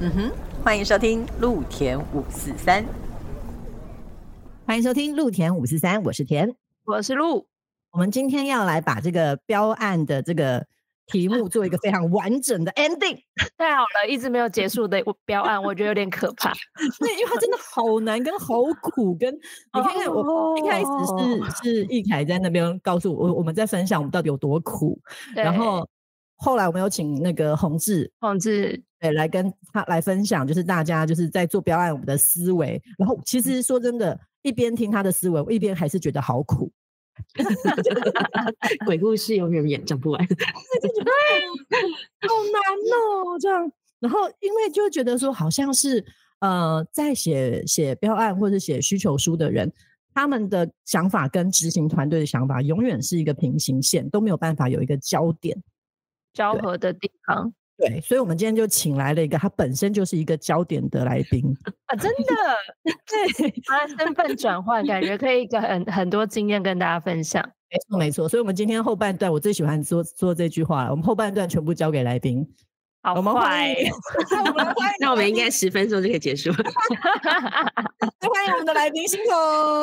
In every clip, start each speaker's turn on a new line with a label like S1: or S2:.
S1: 嗯哼，欢迎收听陆田五四三，欢迎收听陆田五四三，我是田，
S2: 我是陆。
S1: 我们今天要来把这个标案的这个题目做一个非常完整的 ending。
S2: 太好了，一直没有结束的标案，我觉得有点可怕。
S1: 对，因为它真的好难，跟好苦，跟 你看看我一开始是是易凯在那边告诉我，我们在分享我们到底有多苦，然后。后来我们有请那个洪志，
S2: 洪志
S1: 对来跟他来分享，就是大家就是在做标案我们的思维。然后其实说真的，一边听他的思维，我一边还是觉得好苦。
S3: 鬼故事永远演讲不完，
S1: 好难哦，这样。然后因为就觉得说，好像是呃，在写写标案或者写需求书的人，他们的想法跟执行团队的想法永远是一个平行线，都没有办法有一个焦点。
S2: 交合的地方，
S1: 对，所以，我们今天就请来了一个，他本身就是一个焦点的来宾
S2: 啊，真的，对，他身份转换，感觉可以跟很很多经验跟大家分享，
S1: 没错，没错，所以，我们今天后半段，我最喜欢说说这句话了，我们后半段全部交给来宾，
S2: 好，我们欢迎，
S3: 那我们应该十分钟就可以结束，欢
S1: 迎我们的来宾欣彤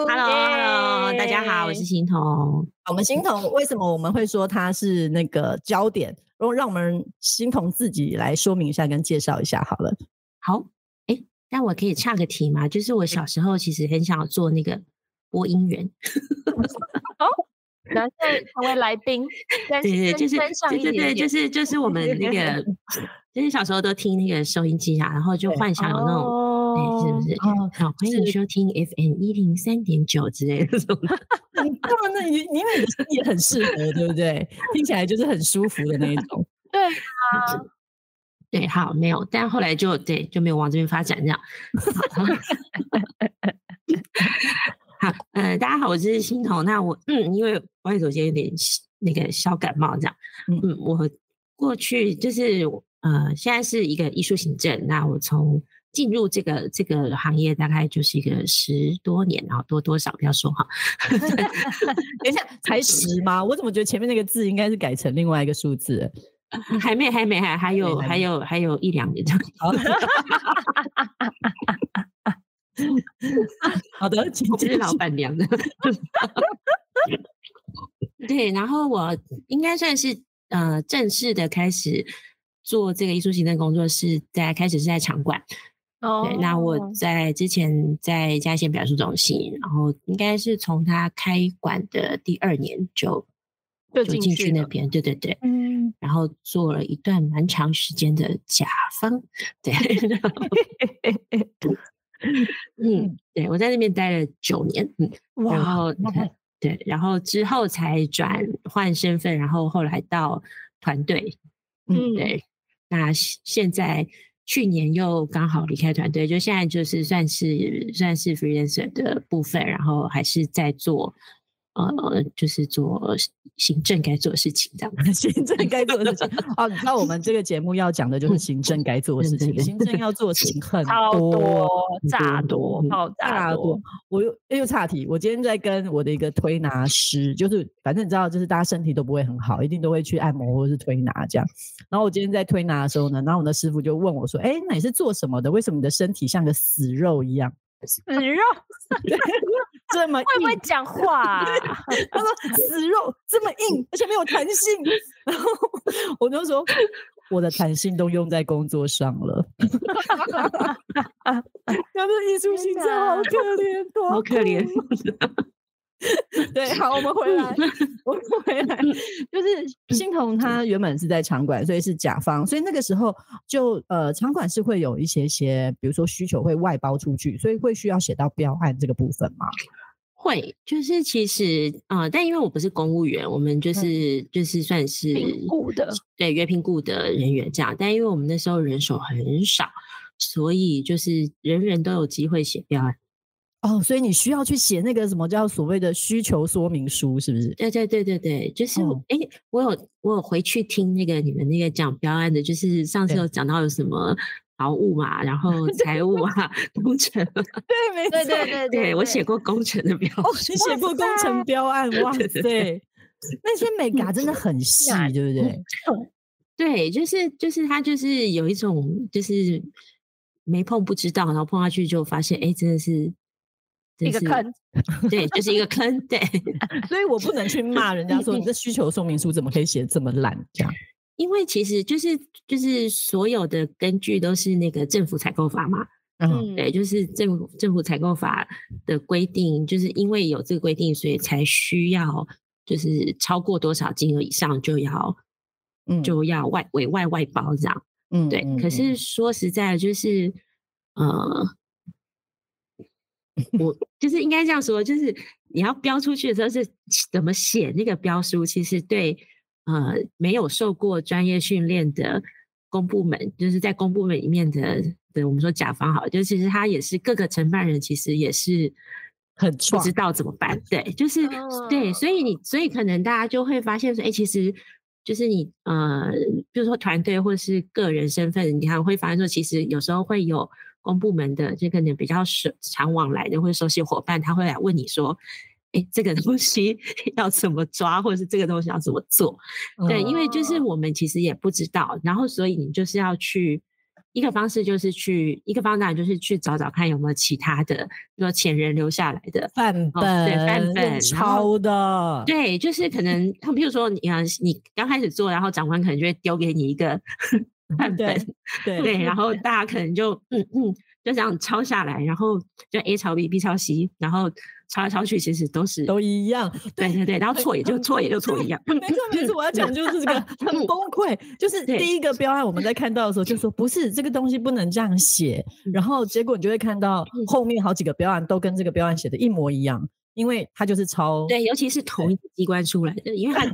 S3: ，Hello，Hello，大家好，我是欣彤，
S1: 我们欣彤，为什么我们会说他是那个焦点？然后让我们欣桐自己来说明一下，跟介绍一下好了。
S3: 好，哎，那我可以岔个题吗？就是我小时候其实很想做那个播音员。
S2: 哦，然后成为来宾，
S3: 对对，就是对对对，就是就是我们那个，就是小时候都听那个收音机啊，然后就幻想有那种。是不是？好，欢迎收听 FM 一零三点九之类的这种。
S1: 当然，那你因为也很适合，对不对？听起来就是很舒服的那一种。
S2: 对啊，
S3: 对，好，没有，但后来就对，就没有往这边发展这样。好，呃，大家好，我是欣彤。那我嗯，因为我也首先有点那个小感冒这样。嗯，我过去就是呃，现在是一个艺术行政。那我从进入这个这个行业大概就是一个十多年，然后多多少不要说哈。
S1: 等一下，才十吗？我怎么觉得前面那个字应该是改成另外一个数字？
S3: 还没，还没，还还有还有还有一两年。
S1: 好的，请
S3: 这是老板娘的。对，然后我应该算是呃正式的开始做这个艺术行政工作，是在开始是在场馆。对，那我在之前在嘉县表述中心，然后应该是从他开馆的第二年就
S2: 就
S3: 进去那边，对对对，嗯，然后做了一段蛮长时间的甲方，对，嗯，对我在那边待了九年，嗯，然后对，然后之后才转换身份，然后后来到团队，嗯，对，那现在。去年又刚好离开团队，就现在就是算是算是 freelancer 的部分，然后还是在做。呃，就是做行政该做的事情，这样。
S1: 行政该做的事情哦，你知道我们这个节目要讲的就是行政该做的事情。行政要做的事情很多，
S2: 炸多，
S1: 炸多。我又又岔题，我今天在跟我的一个推拿师，就是反正你知道，就是大家身体都不会很好，一定都会去按摩或者是推拿这样。然后我今天在推拿的时候呢，然后我的师傅就问我说：“哎，那你是做什么的？为什么你的身体像个死肉一样？”
S2: 死肉。
S1: 这么
S2: 会不会讲话？
S1: 他说死肉这么硬，而且没有弹性。然后我就说，我的弹性都用在工作上了。他们艺术形象好可怜，
S3: 好可怜。
S1: 对，好，我们回来，我们回来，就是欣桐他原本是在场馆，所以是甲方，所以那个时候就呃，场馆是会有一些些，比如说需求会外包出去，所以会需要写到标案这个部分吗？
S3: 会，就是其实啊，但因为我不是公务员，我们就是就是算是
S2: 雇的，
S3: 对，约聘雇的人员这样，但因为我们那时候人手很少，所以就是人人都有机会写标案。
S1: 哦，所以你需要去写那个什么叫所谓的需求说明书，是不是？
S3: 对对对对对，就是哎，我有我有回去听那个你们那个讲标案的，就是上次有讲到有什么劳务嘛，然后财务啊，工程，
S1: 对，没
S2: 错，对对对
S3: 对，我写过工程的标，
S1: 你写过工程标案，哇塞，那些美嘎真的很细，对不对？
S3: 对，就是就是他就是有一种就是。没碰不知道，然后碰下去就发现，哎，真的是
S2: 一个坑，
S3: 对，就是一个坑，对。
S1: 所以我不能去骂人家说你这需求说明书怎么可以写这么烂，这样。
S3: 因为其实就是就是所有的根据都是那个政府采购法嘛，嗯，对，就是政府政府采购法的规定，就是因为有这个规定，所以才需要就是超过多少金额以上就要，嗯，就要外委外外包这样，嗯，对。可是说实在，就是呃，我就是应该这样说，就是你要标出去的时候是怎么写那个标书，其实对。呃，没有受过专业训练的公部门，就是在公部门里面的的，我们说甲方好，就其实他也是各个承办人，其实也是
S1: 很
S3: 不知道怎么办。对，就是对，所以你，所以可能大家就会发现说，哎，其实就是你，呃，比如说团队或是个人身份，你还会发现说，其实有时候会有公部门的这个呢比较熟常往来的或者熟悉伙伴，他会来问你说。哎，这个东西 要怎么抓，或者是这个东西要怎么做？对，因为就是我们其实也不知道，然后所以你就是要去一个方式，就是去一个方法，就是去找找看有没有其他的，说前人留下来的
S1: 范本，
S3: 对，范本
S1: 抄的，
S3: 对，就是可能，比如说你啊，你刚开始做，然后长官可能就会丢给你一个 范本，
S1: 对
S3: 对，然后 大家可能就嗯嗯，就这样抄下来，然后就 A 抄 B，B 抄 C，然后。抄来抄去，其实都是
S1: 都一样，
S3: 对对对，然后错也就错也就错一样。
S1: 没错没错，我要讲就是这个很崩溃，就是第一个标案我们在看到的时候就说不是这个东西不能这样写，然后结果你就会看到后面好几个标案都跟这个标案写的一模一样，因为它就是抄。
S3: 对，尤其是同一个机关出来的，因为它。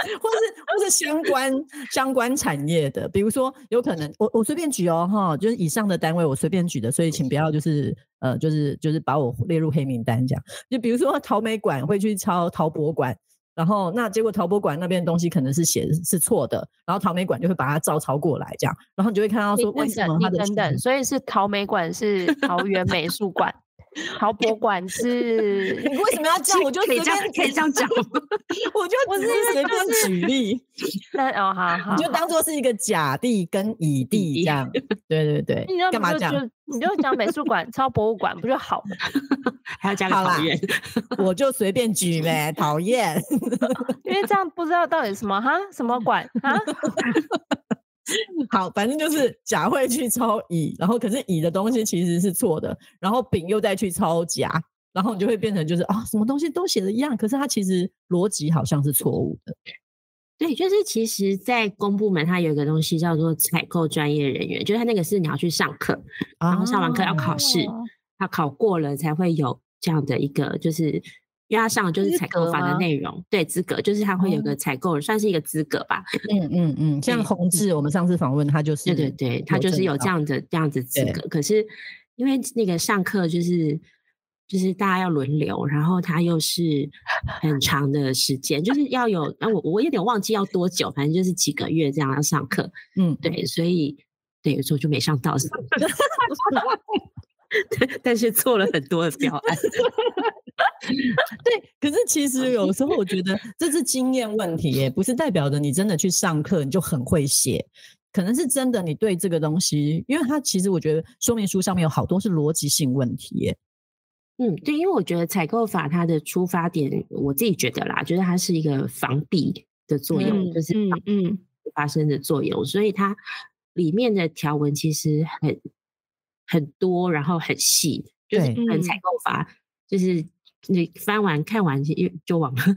S1: 或是或是相关相关产业的，比如说有可能我我随便举哦哈，就是以上的单位我随便举的，所以请不要就是呃就是就是把我列入黑名单这样。就比如说陶美馆会去抄陶博馆，然后那结果陶博馆那边的东西可能是写是错的，然后陶美馆就会把它照抄过来这样，然后你就会看到说为什么它的
S2: 等等，所以是陶美馆是桃园美术馆。陶博馆是，
S1: 你为什么要这样？我就随便
S3: 可以这样讲，
S1: 我就我是随便举例。
S2: 那哦，好好，
S1: 你就当做是一个甲地跟乙地这样。对对对，干嘛讲？
S2: 你就讲美术馆超博物馆不就好了？
S3: 还要加个讨厌，
S1: 我就随便举呗，讨厌。
S2: 因为这样不知道到底什么哈什么馆啊。
S1: 好，反正就是甲会去抄乙，然后可是乙的东西其实是错的，然后丙又再去抄甲，然后你就会变成就是啊，什么东西都写的一样，可是它其实逻辑好像是错误的。
S3: 对，就是其实，在公部门它有一个东西叫做采购专业人员，就是它那个是你要去上课，然后上完课要考试，他考过了才会有这样的一个就是。因为他上的就是采购法的内容，对资格就是他会有个采购，算是一个资格吧。
S1: 嗯嗯嗯，像宏志，我们上次访问他就是，
S3: 对对对，他就是有这样的这样子资格。可是因为那个上课就是就是大家要轮流，然后他又是很长的时间，就是要有，那我我有点忘记要多久，反正就是几个月这样要上课。嗯，对，所以对有时候就没上到。但是做了很多的标案，
S1: 对。可是其实有时候我觉得这是经验问题，耶不是代表着你真的去上课你就很会写，可能是真的你对这个东西，因为它其实我觉得说明书上面有好多是逻辑性问题耶。
S3: 嗯，对，因为我觉得采购法它的出发点，我自己觉得啦，就是它是一个防弊的作用，就是嗯嗯发生的作用，所以它里面的条文其实很。很多，然后很细，就是很采购法，就是你翻完看完就就忘了。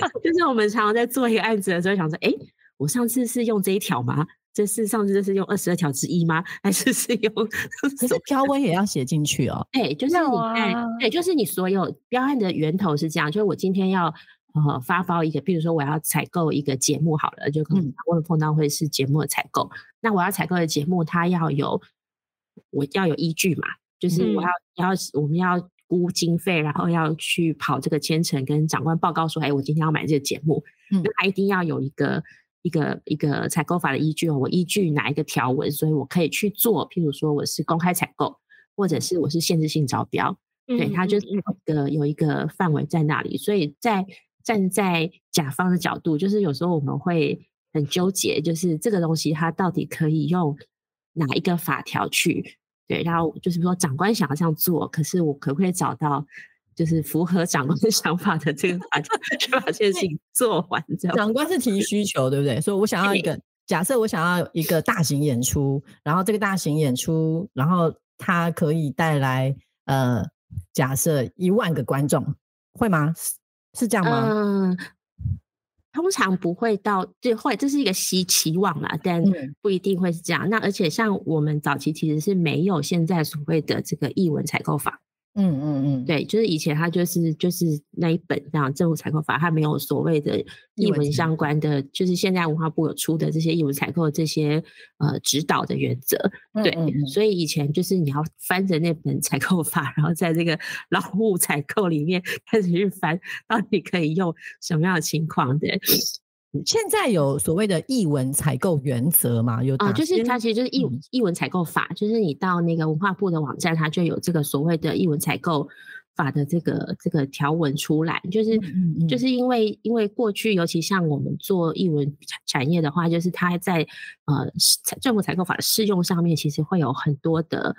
S3: 就是我们常常在做一个案子的时候，想说，哎，我上次是用这一条吗？这是上次这是用二十二条之一吗？还是是用？
S1: 可是标温也要写进去哦。
S3: 对，就是你在，对，就是你所有标案的源头是这样，就是我今天要。呃，发包一个，比如说我要采购一个节目好了，就可能问碰到会是节目的采购。那我要采购的节目，它要有我要有依据嘛，就是我要要我们要估经费，然后要去跑这个千程，跟长官报告说，哎，我今天要买这个节目，那他一定要有一个一个一个采购法的依据哦，我依据哪一个条文，所以我可以去做。譬如说我是公开采购，或者是我是限制性招标，对，它就是一个有一个范围在那里，所以在。站在甲方的角度，就是有时候我们会很纠结，就是这个东西它到底可以用哪一个法条去对，然后就是说长官想要这样做，可是我可不可以找到就是符合长官的想法的这个法条去把这件事情做完？这样
S1: 长官是提需求，对不对？所以我想要一个假设，我想要一个大型演出，然后这个大型演出，然后它可以带来呃，假设一万个观众，会吗？是这样吗？
S3: 嗯。通常不会到，最后这是一个希期望啦，但不一定会是这样。那而且像我们早期其实是没有现在所谓的这个译文采购法。嗯嗯嗯，对，就是以前他就是就是那一本这样政府采购法，它没有所谓的译文相关的，就是现在文化部有出的这些译文采购这些呃指导的原则。对，所以以前就是你要翻着那本采购法，然后在这个 劳务采购里面开始去翻，到底可以用什么样的情况的。
S1: 现在有所谓的译文采购原则吗？有
S3: 啊，就是它其实就是译译文采购法，就是你到那个文化部的网站，它就有这个所谓的译文采购法的这个这个条文出来。就是就是因为因为过去尤其像我们做译文产业的话，就是它在呃政府采购法的适用上面，其实会有很多的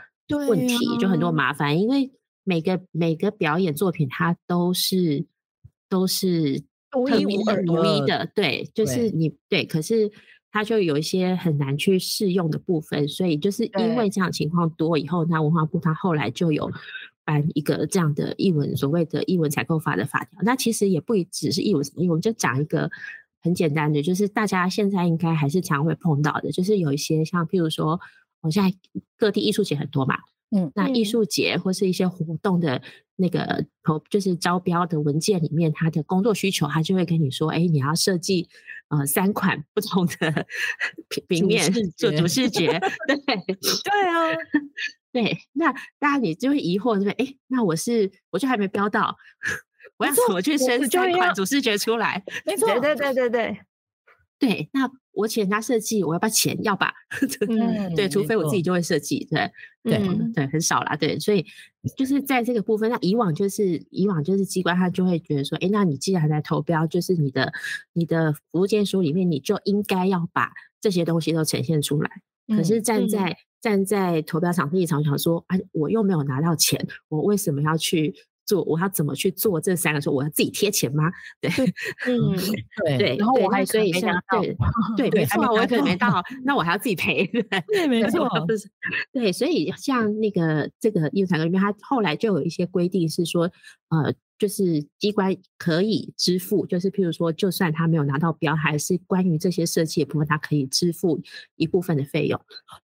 S3: 问题，就很多麻烦。因为每个每个表演作品，它都是都是。
S1: 独一无二
S3: 的，对，就是你对，可是它就有一些很难去适用的部分，所以就是因为这样情况多以后，那文化部它后来就有颁一个这样的译文所谓的译文采购法的法条。那其实也不只是译文，我们就讲一个很简单的，就是大家现在应该还是常会碰到的，就是有一些像譬如说，我现在各地艺术节很多嘛。嗯，那艺术节或是一些活动的那个投，就是招标的文件里面，他的工作需求，他就会跟你说，哎，你要设计呃三款不同的平面做主视觉，对
S1: 对啊，
S3: 对，那大家你就会疑惑，对不对？哎，那我是我就还没标到，我要怎么去生三款主视觉出来？
S1: 没 错，
S2: 对对对对对。
S3: 对，那我请人家设计，我要不要钱？要吧。对，除非我自己就会设计，对，对，对，很少啦。对，所以就是在这个部分，那以往就是以往就是机关他就会觉得说，哎，那你既然来投标，就是你的你的服务建书里面，你就应该要把这些东西都呈现出来。可是站在站在投标场地场想说，啊，我又没有拿到钱，我为什么要去？做我要怎么去做这三个？说我要自己贴钱吗？对，
S2: 嗯，对
S3: 对。
S2: 然后我还
S3: 所以像 对对，没错，我可能没到，那我还要自己赔。
S1: 对，没错，
S3: 对。所以像那个这个业务采购里面，它后来就有一些规定是说，呃，就是机关可以支付，就是譬如说，就算他没有拿到标，还是关于这些设计的部分，他可以支付一部分的费用。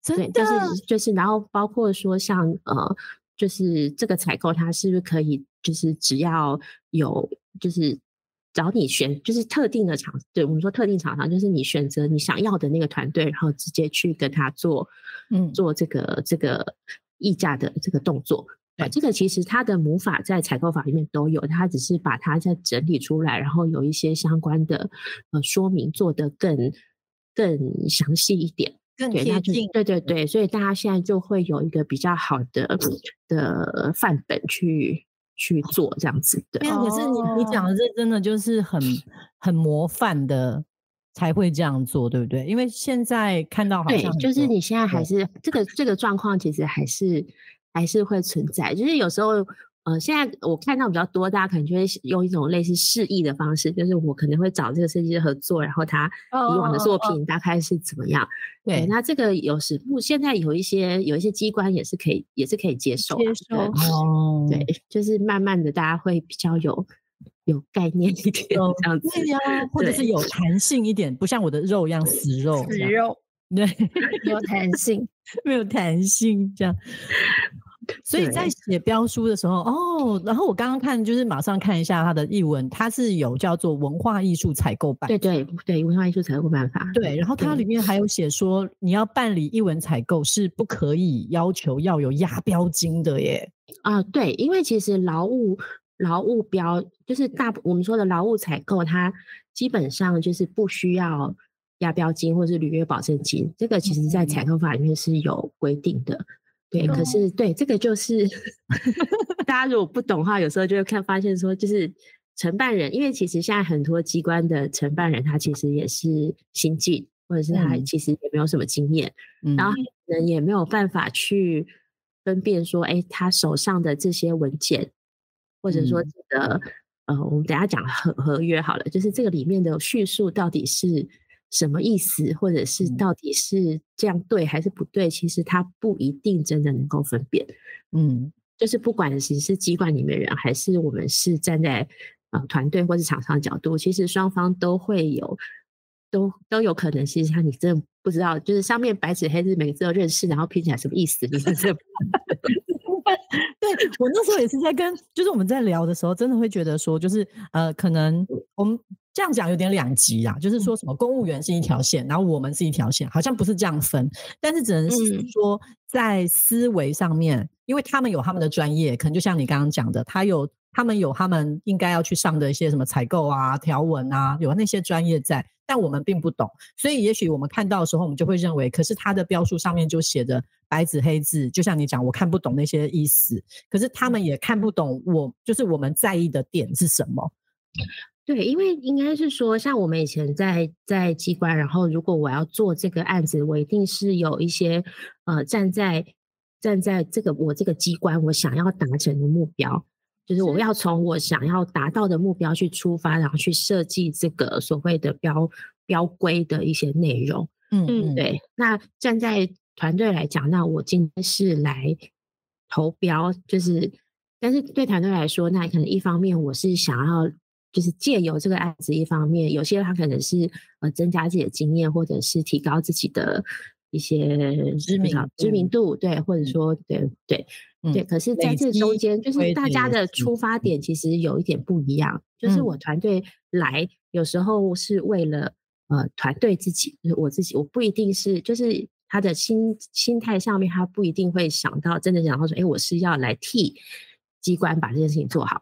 S1: 对，
S3: 就是就是，然后包括说像呃。就是这个采购，它是不是可以？就是只要有，就是找你选，就是特定的厂，对我们说特定厂商，就是你选择你想要的那个团队，然后直接去跟他做，嗯，做这个这个议价的这个动作。对，这个其实它的母法在采购法里面都有，它只是把它再整理出来，然后有一些相关的呃说明做得更更详细一点。
S1: 更贴近，
S3: 对对对，所以大家现在就会有一个比较好的的范本去去做这样子的。
S1: 可是你你讲的这真的就是很很模范的才会这样做，对不对？因为现在看到好像
S3: 就是你现在还是这个这个状况，其实还是还是会存在，就是有时候。呃，现在我看到比较多，大家可能就会用一种类似示意的方式，就是我可能会找这个设计师合作，然后他以往的作品大概是怎么样？对，那这个有时不现在有一些有一些机关也是可以也是可以接受，
S2: 接受。
S3: 哦，对，就是慢慢的大家会比较有有概念一点这样子，
S1: 对呀，或者是有。弹性一点，不像我的肉一样死肉，
S2: 死肉，
S1: 对，
S2: 有弹性，
S1: 没有弹性这样。所以在写标书的时候，哦，然后我刚刚看就是马上看一下它的译文，它是有叫做文化艺术采购办，
S3: 对对对，文化艺术采购办法，
S1: 对，然后它里面还有写说，你要办理译文采购是不可以要求要有押标金的耶。
S3: 啊，对，因为其实劳务劳务标就是大我们说的劳务采购，它基本上就是不需要押标金或是履约保证金，这个其实在采购法里面是有规定的。对，可是对这个就是 大家如果不懂的话，有时候就会看发现说，就是承办人，因为其实现在很多机关的承办人，他其实也是新进，或者是他其实也没有什么经验，然后可能也没有办法去分辨说，哎，他手上的这些文件，或者说这个呃，我们等下讲合合约好了，就是这个里面的叙述到底是。什么意思，或者是到底是这样对还是不对？其实他不一定真的能够分辨。嗯，就是不管是是机关里面人，还是我们是站在呃团队或是厂商角度，其实双方都会有，都都有可能。其实像你真的不知道，就是上面白纸黑字每个字都认识，然后拼起来什么意思？你是这。
S1: 对我那时候也是在跟，就是我们在聊的时候，真的会觉得说，就是呃，可能我们。这样讲有点两极啊，就是说什么公务员是一条线，然后我们是一条线，好像不是这样分，但是只能是说在思维上面，因为他们有他们的专业，可能就像你刚刚讲的，他有他们有他们应该要去上的一些什么采购啊、条文啊，有那些专业在，但我们并不懂，所以也许我们看到的时候，我们就会认为，可是他的标书上面就写着白纸黑字，就像你讲，我看不懂那些意思，可是他们也看不懂我，就是我们在意的点是什么。
S3: 对，因为应该是说，像我们以前在在机关，然后如果我要做这个案子，我一定是有一些呃站在站在这个我这个机关我想要达成的目标，就是我要从我想要达到的目标去出发，然后去设计这个所谓的标标规的一些内容。嗯嗯，对。那站在团队来讲，那我今天是来投标，就是但是对团队来说，那可能一方面我是想要。就是借由这个案子，一方面有些他可能是呃增加自己的经验，或者是提高自己的一些
S1: 知名
S3: 知名度，对，或者说对对对。可是在这中间，就是大家的出发点其实有一点不一样。就是我团队来有时候是为了呃团队自己，就是我自己，我不一定是就是他的心心态上面，他不一定会想到真的想到说，哎，我是要来替机关把这件事情做好。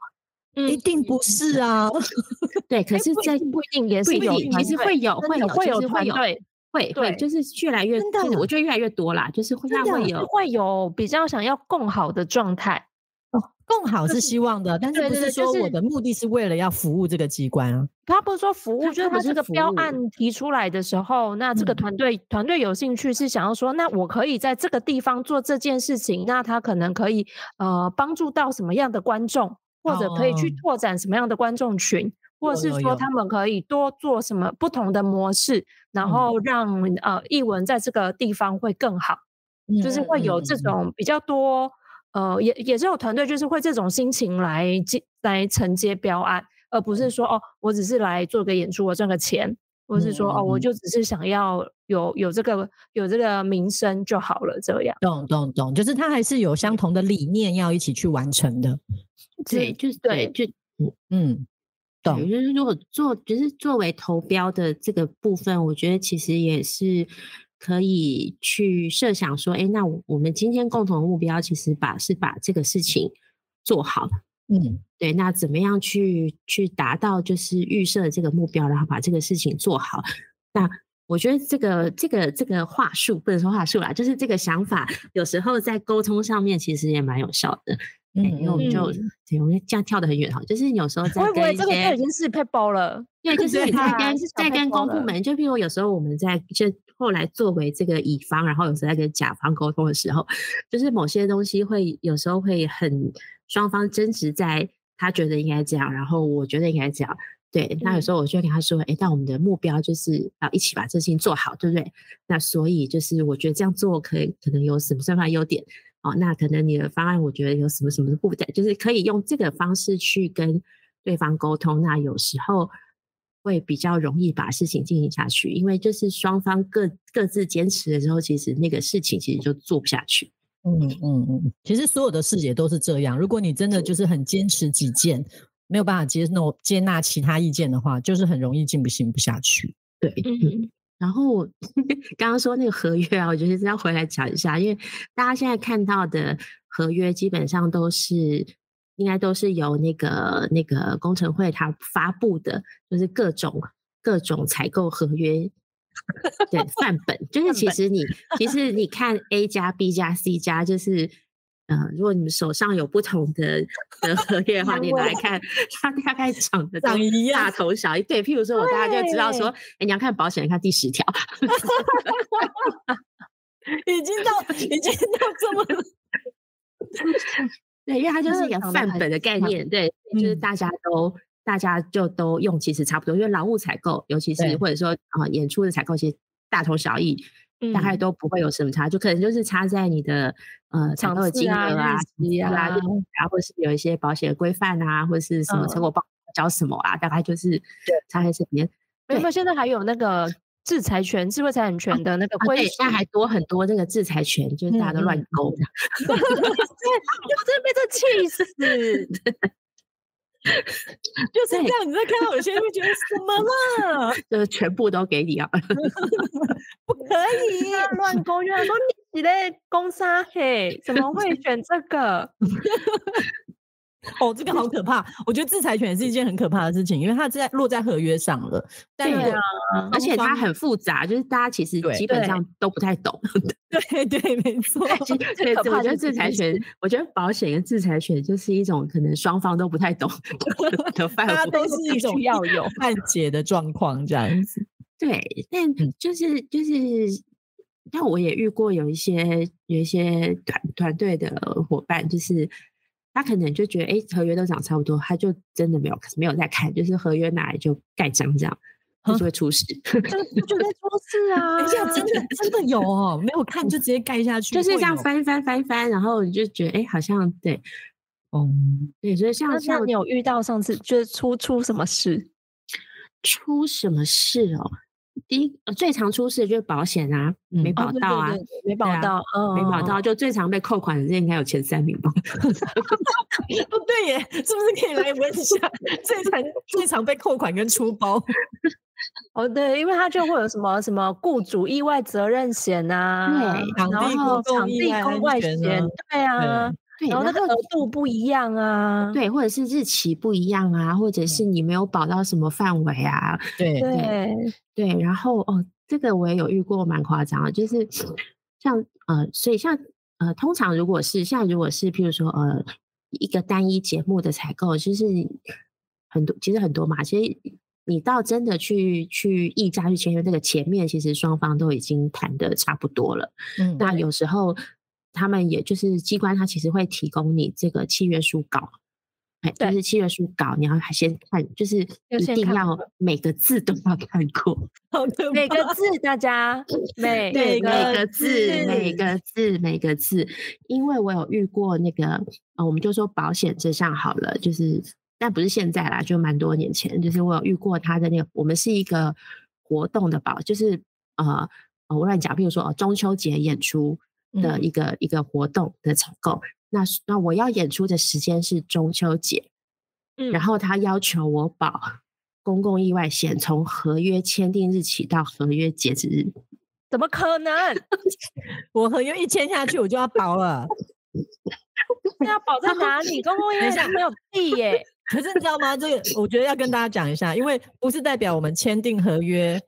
S1: 一定不是啊，
S3: 对，可是，在
S2: 不一定也是有，
S3: 其实会有，会有，
S2: 会有
S3: 会有，会会，就是越来越，真的，我觉得越来越多啦，就是会会有，
S2: 会有比较想要更好的状态。
S1: 哦，更好是希望的，但是不是说我的目的是为了要服务这个机关啊？
S2: 他不是说服务，就是他这个标案提出来的时候，那这个团队团队有兴趣是想要说，那我可以在这个地方做这件事情，那他可能可以呃帮助到什么样的观众？或者可以去拓展什么样的观众群，或者是说他们可以多做什么不同的模式，然后让呃译文在这个地方会更好，就是会有这种比较多呃也也是有团队就是会这种心情来接来承接标案，而不是说哦我只是来做个演出我赚个钱，或是说哦我就只是想要有有这个有这个名声就好了这样。
S1: 懂懂懂，就是他还是有相同的理念要一起去完成的。
S3: 对，就是对，就嗯嗯，懂。就是如果做，就是作为投标的这个部分，我觉得其实也是可以去设想说，哎，那我们今天共同的目标，其实把是把这个事情做好。嗯，对。那怎么样去去达到就是预设这个目标，然后把这个事情做好？那我觉得这个这个这个话术不能说话术啦，就是这个想法，有时候在沟通上面其实也蛮有效的。嗯，因为我们就对，我们这样跳得很远哈，就是有时候在跟一
S2: 些已经是配包了，
S3: 对，就是在跟在跟公部门，就譬如有时候我们在就后来作为这个乙方，然后有时候在跟甲方沟通的时候，就是某些东西会有时候会很双方争执在他觉得应该这样，然后我觉得应该这样，对，那有时候我就会跟他说，哎，但我们的目标就是要一起把这事情做好，对不对？那所以就是我觉得这样做可以可能有什么什么优点。哦，那可能你的方案，我觉得有什么什么的不对，就是可以用这个方式去跟对方沟通。那有时候会比较容易把事情进行下去，因为就是双方各各自坚持的时候，其实那个事情其实就做不下去。
S1: 嗯嗯嗯，其实所有的事也都是这样。如果你真的就是很坚持己见，没有办法接纳接纳其他意见的话，就是很容易进不行不下去。
S3: 对，嗯。然后 刚刚说那个合约啊，我觉得是要回来讲一下，因为大家现在看到的合约基本上都是应该都是由那个那个工程会他发布的，就是各种各种采购合约对范本。就是其实你其实你看 A 加 B 加 C 加，就是呃，如果你们手上有不同的的合约 的话，你来看，它大概长得
S1: 长一样，
S3: 大同小异。对，譬如说我大家就知道说，哎，你要看保险，看第十条，
S1: 已经到 已经到这么，
S3: 对，因为它就是一个范本的概念，对，就是大家都大家就都用，其实差不多，因为劳务采购，尤其是或者说啊演出的采购，其实大同小异。大概都不会有什么差，就可能就是差在你的呃采购的金额啊、
S2: 日
S3: 啊，然后或是有一些保险规范啊，或者是什么成果报交什么啊，大概就是差在这边。
S2: 没有，现在还有那个制裁权、智慧财产权的那个规，
S3: 现在还多很多那个制裁权，就是大家都乱勾。
S2: 的，我真的被这气死。
S1: 就是这样，你在看到有些人会觉得什么啦？
S3: 就是全部都给你啊！
S1: 不可以
S2: 乱勾约，说你在攻杀嘿，怎么会选这个？
S1: 哦，这个好可怕！我觉得制裁权是一件很可怕的事情，因为它在落在合约上了。
S2: 对啊，
S3: 而且它很复杂，就是大家其实基本上都不太懂。
S1: 对 对，没错。
S3: 对，我觉得制裁权，我觉得保险跟制裁权就是一种可能双方都不太懂 的范围，
S1: 都是一种要有判解的状况这样子。
S3: 对，但就是就是，但我也遇过有一些有一些团团队的伙伴，就是。他可能就觉得，哎，合约都长差不多，他就真的没有没有在看，就是合约拿来就盖章这样，就会出事。
S2: 这个就在出事啊！
S1: 等一下，真的真的有哦，没有 看就直接盖下去，
S3: 就是这样翻翻翻翻，然后你就觉得，哎，好像对，哦，对，所以像
S2: 像你有遇到上次就是出出什么事？
S3: 出什么事哦？第一最常出事的就是保险啊，没保到啊，
S2: 没保到，
S3: 没保到，就最常被扣款的，这应该有前三名吧？
S1: 哦，对耶，是不是可以来问一下最常最常被扣款跟出包？
S2: 哦，对，因为他就会有什么什么雇主意外责任险啊，
S3: 对，
S1: 然后
S2: 场地公外险，对啊。然后那个额度不一样啊，
S3: 对，或者是日期不一样啊，或者是你没有保到什么范围啊，
S1: 对
S2: 对
S3: 对。然后哦，这个我也有遇过，蛮夸张的，就是像呃，所以像呃，通常如果是像如果是譬如说呃，一个单一节目的采购，就是很多其实很多嘛，其实你到真的去去议价去签约，这个前面其实双方都已经谈的差不多了，嗯，那有时候。他们也就是机关，他其实会提供你这个契约书稿，哎，就是契约书稿，你要先看，就是一定要每个字都要看过，
S2: 每个字大家 每
S3: 每个字每个字每个字，因为我有遇过那个，呃，我们就说保险这项好了，就是但不是现在啦，就蛮多年前，就是我有遇过他的那个，我们是一个活动的保，就是呃，我乱讲，譬如说哦，中秋节演出。的一个一个活动的采购，那那我要演出的时间是中秋节，嗯，然后他要求我保公共意外险，从合约签订日起到合约截止日，
S2: 怎么可能？
S1: 我合约一签下去，我就要保了。
S2: 那要保在哪里？公共意外险没有地耶。
S1: 可是你知道吗？这个我觉得要跟大家讲一下，因为不是代表我们签订合约。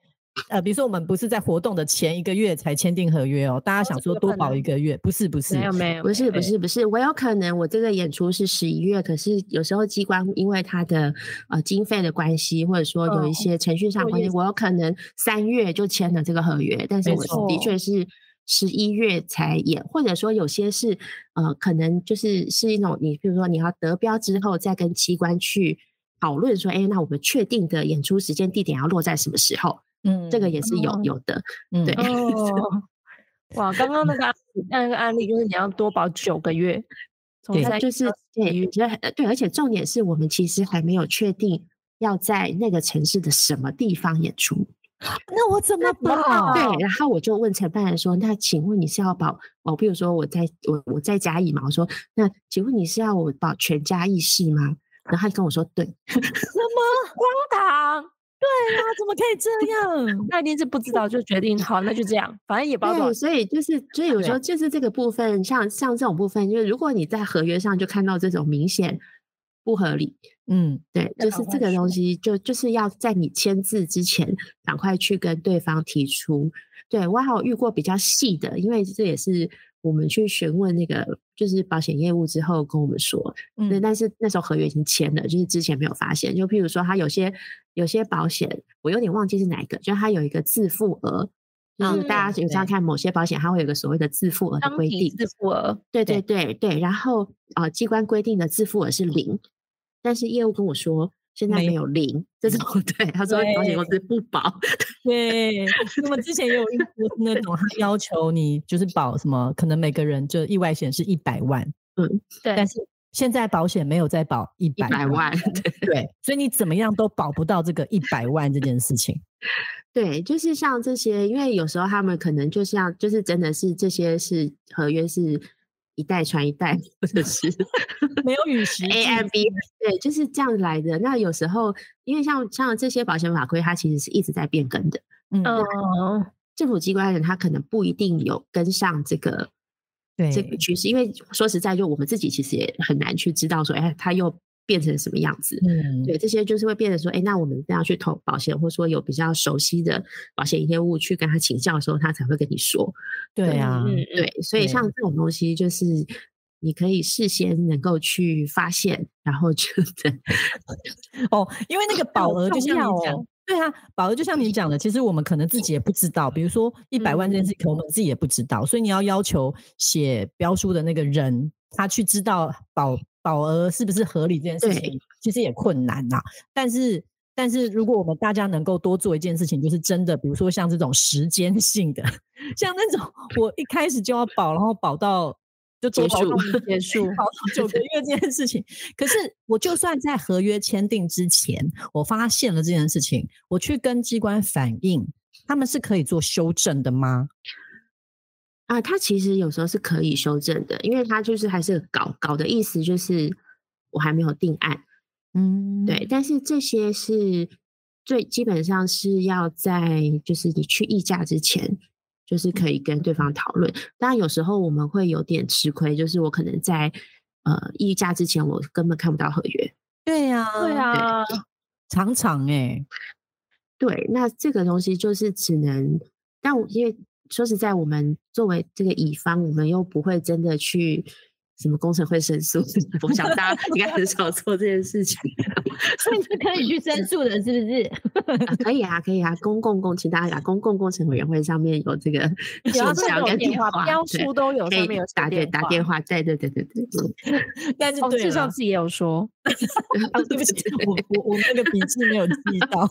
S1: 呃，比如说我们不是在活动的前一个月才签订合约哦，大家想说多保一个月，不是不是，
S2: 没有没有，
S3: 不是不是不是，我有可能我这个演出是十一月，可是有时候机关因为它的呃经费的关系，或者说有一些程序上关系，我有可能三月就签了这个合约，但是我的确是十一月才演，或者说有些是呃可能就是是一种你比如说你要得标之后再跟机关去讨论说，哎，那我们确定的演出时间地点要落在什么时候？嗯，这个也是有有的，对。
S2: 哇，刚刚那个那个案例就是你要多保九个月，
S3: 对，就是对，对，而且重点是我们其实还没有确定要在那个城市的什么地方演出，
S1: 那我怎么保？
S3: 对，然后我就问承办人说：“那请问你是要保？哦，比如说我在我我在嘉义嘛，我说那请问你是要我保全嘉义市吗？”然后他跟我说：“对。”
S2: 什么荒唐？
S1: 对啊，怎么可以这 样？
S2: 那一定是不知道就决定好，那就这样，反正也包括。
S3: 所以就是，所以有时候就是这个部分，像像这种部分，就是如果你在合约上就看到这种明显不合理，嗯，对，就是这个东西就就是要在你签字之前赶快去跟对方提出。对我还有遇过比较细的，因为这也是。我们去询问那个就是保险业务之后跟我们说，嗯，但是那时候合约已经签了，就是之前没有发现。就譬如说，他有些有些保险，我有点忘记是哪一个，就是它有一个自付额，就是大家有时候看某些保险，它会有个所谓的自付额的规定，
S2: 自付额，
S3: 对对对对。然后啊，机关规定的自付额是零，但是业务跟我说。现在没有零这种，对他说保险公司不保。
S1: 对，那么之前也有一那种，他要求你就是保什么，可能每个人就意外险是一百万，
S3: 嗯，
S2: 对。
S1: 但是现在保险没有再保一百
S3: 万，
S1: 对，所以你怎么样都保不到这个一百万这件事情。
S3: 对，就是像这些，因为有时候他们可能就像，就是真的是这些是合约是。一代传一代，或者是
S1: 没有与时
S3: A M B，对，就是这样来的。那有时候，因为像像这些保险法规，它其实是一直在变更的。嗯，政府机关人他可能不一定有跟上这个这个趋势，因为说实在，就我们自己其实也很难去知道说，哎，他又。变成什么样子？嗯，对，这些就是会变得说，哎，那我们这样去投保险，或者说有比较熟悉的保险业务去跟他请教的时候，他才会跟你说。
S1: 对啊，
S3: 对，所以像这种东西，就是你可以事先能够去发现，然后就
S1: 哦，因为那个保额就像你讲，对啊，保额就像你讲的，其实我们可能自己也不知道，比如说 一百万这件事，可能我们自己也不知道，所以你要要求写标书的那个人，他去知道保。保额是不是合理这件事情，其实也困难呐。但是，但是如果我们大家能够多做一件事情，就是真的，比如说像这种时间性的，像那种我一开始就要保，然后保到就
S3: 结束
S1: 结 束，保九个月这件事情。可是，我就算在合约签订之前，我发现了这件事情，我去跟机关反映，他们是可以做修正的吗？
S3: 啊，他其实有时候是可以修正的，因为他就是还是搞搞的意思，就是我还没有定案，嗯，对。但是这些是最基本上是要在就是你去议价之前，就是可以跟对方讨论。当然有时候我们会有点吃亏，就是我可能在呃议价之前，我根本看不到合约。
S1: 对呀，
S2: 对呀，
S1: 常常哎，
S3: 对，那这个东西就是只能，但我因为。说实在，我们作为这个乙方，我们又不会真的去什么工程会申诉。我想大家应该很少做这件事情，
S2: 所以是可以去申诉的，是不是？
S3: 可以啊，可以啊。公共工，请大家打公共工程委员会上面有这个信箱跟电话，
S2: 标书都有，上面有
S3: 打电打电话。对对对对对。
S1: 但是对
S2: 上次也有说，
S1: 对不起，我我我那个笔记没有记到。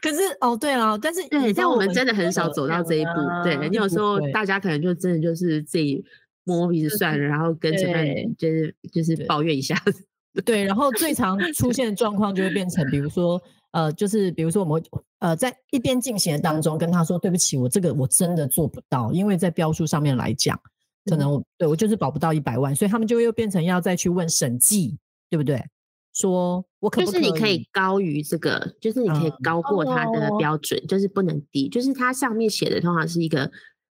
S1: 可是哦，对了，但是
S3: 对，但我们真的很少走到这一步。对你有时候大家可能就真的就是自己摸摸鼻子算了，然后跟承办就是就是抱怨一下。
S1: 对，然后最常出现的状况就会变成，比如说呃，就是比如说我们呃在一边进行的当中跟他说对不起，我这个我真的做不到，因为在标书上面来讲，可能我对我就是保不到一百万，所以他们就又变成要再去问审计，对不对？说我可
S3: 就是你可以高于这个，就是你可以高过他的标准，就是不能低，就是他上面写的通常是一个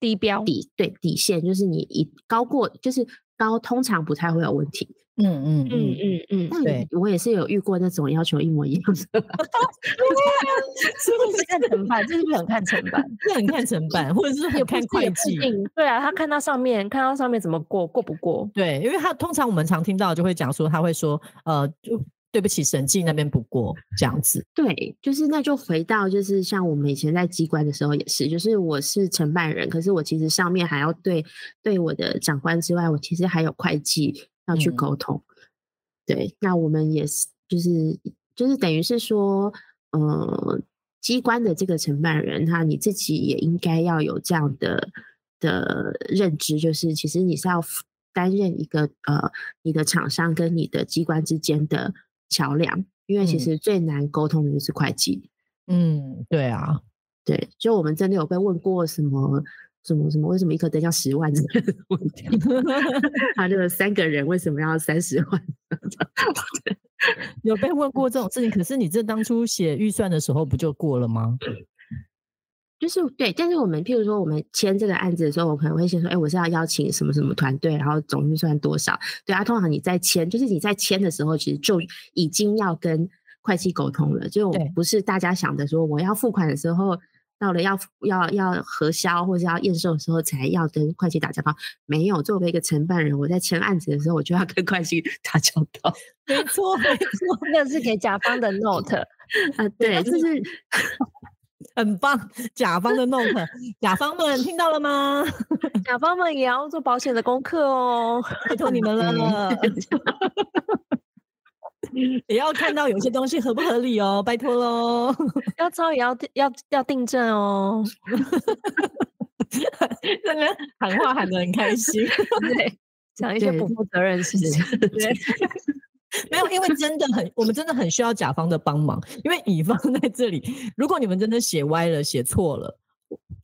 S2: 低标
S3: 底对底线，就是你一高过就是高，通常不太会有问题。
S1: 嗯嗯嗯嗯嗯，对，
S3: 我也是有遇过那种要求一模一样的，是不
S2: 是看成本？这是不是很看成本？
S1: 是很看成本，或者是很看会计？
S2: 对啊，他看到上面，看到上面怎么过，过不过？
S1: 对，因为他通常我们常听到就会讲说，他会说，呃，就对不起，审计那边不过这样子。
S3: 对，就是那就回到就是像我们以前在机关的时候也是，就是我是承办人，可是我其实上面还要对对我的长官之外，我其实还有会计。要去沟通，对，那我们也是，就是就是等于是说，呃，机关的这个承办人，他你自己也应该要有这样的的认知，就是其实你是要担任一个呃，你的厂商跟你的机关之间的桥梁，因为其实最难沟通的就是会计。
S1: 嗯，对啊，
S3: 对，就我们真的有被问过什么。什么什么？为什么一颗灯要十万？这 个问题，他就是三个人为什么要三十万？
S1: 有被问过这种事情？可是你这当初写预算的时候不就过了吗？
S3: 就是对，但是我们譬如说我们签这个案子的时候，我可能会先说，哎，我是要邀请什么什么团队，然后总预算多少？对啊，通常你在签，就是你在签的时候，其实就已经要跟会计沟通了，就不是大家想的说我要付款的时候。到了要要要核销或者要验收的时候才要跟会计打交道。没有，作为一个承办人，我在签案子的时候，我就要跟会计 打交道。
S1: 没错，没错，
S2: 那是给甲方的 note
S3: 啊，对，就是。
S1: 很棒，甲方的 note，甲方们听到了吗？
S2: 甲方们也要做保险的功课哦，
S1: 拜托你们了。也要看到有些东西合不合理哦，拜托喽。
S2: 要抄也要要要订正哦。
S1: 那个喊话喊的很开心，
S2: 对，讲一些不负责任的事情。对。
S1: 没有，因为真的很，我们真的很需要甲方的帮忙。因为乙方在这里，如果你们真的写歪了、写错了，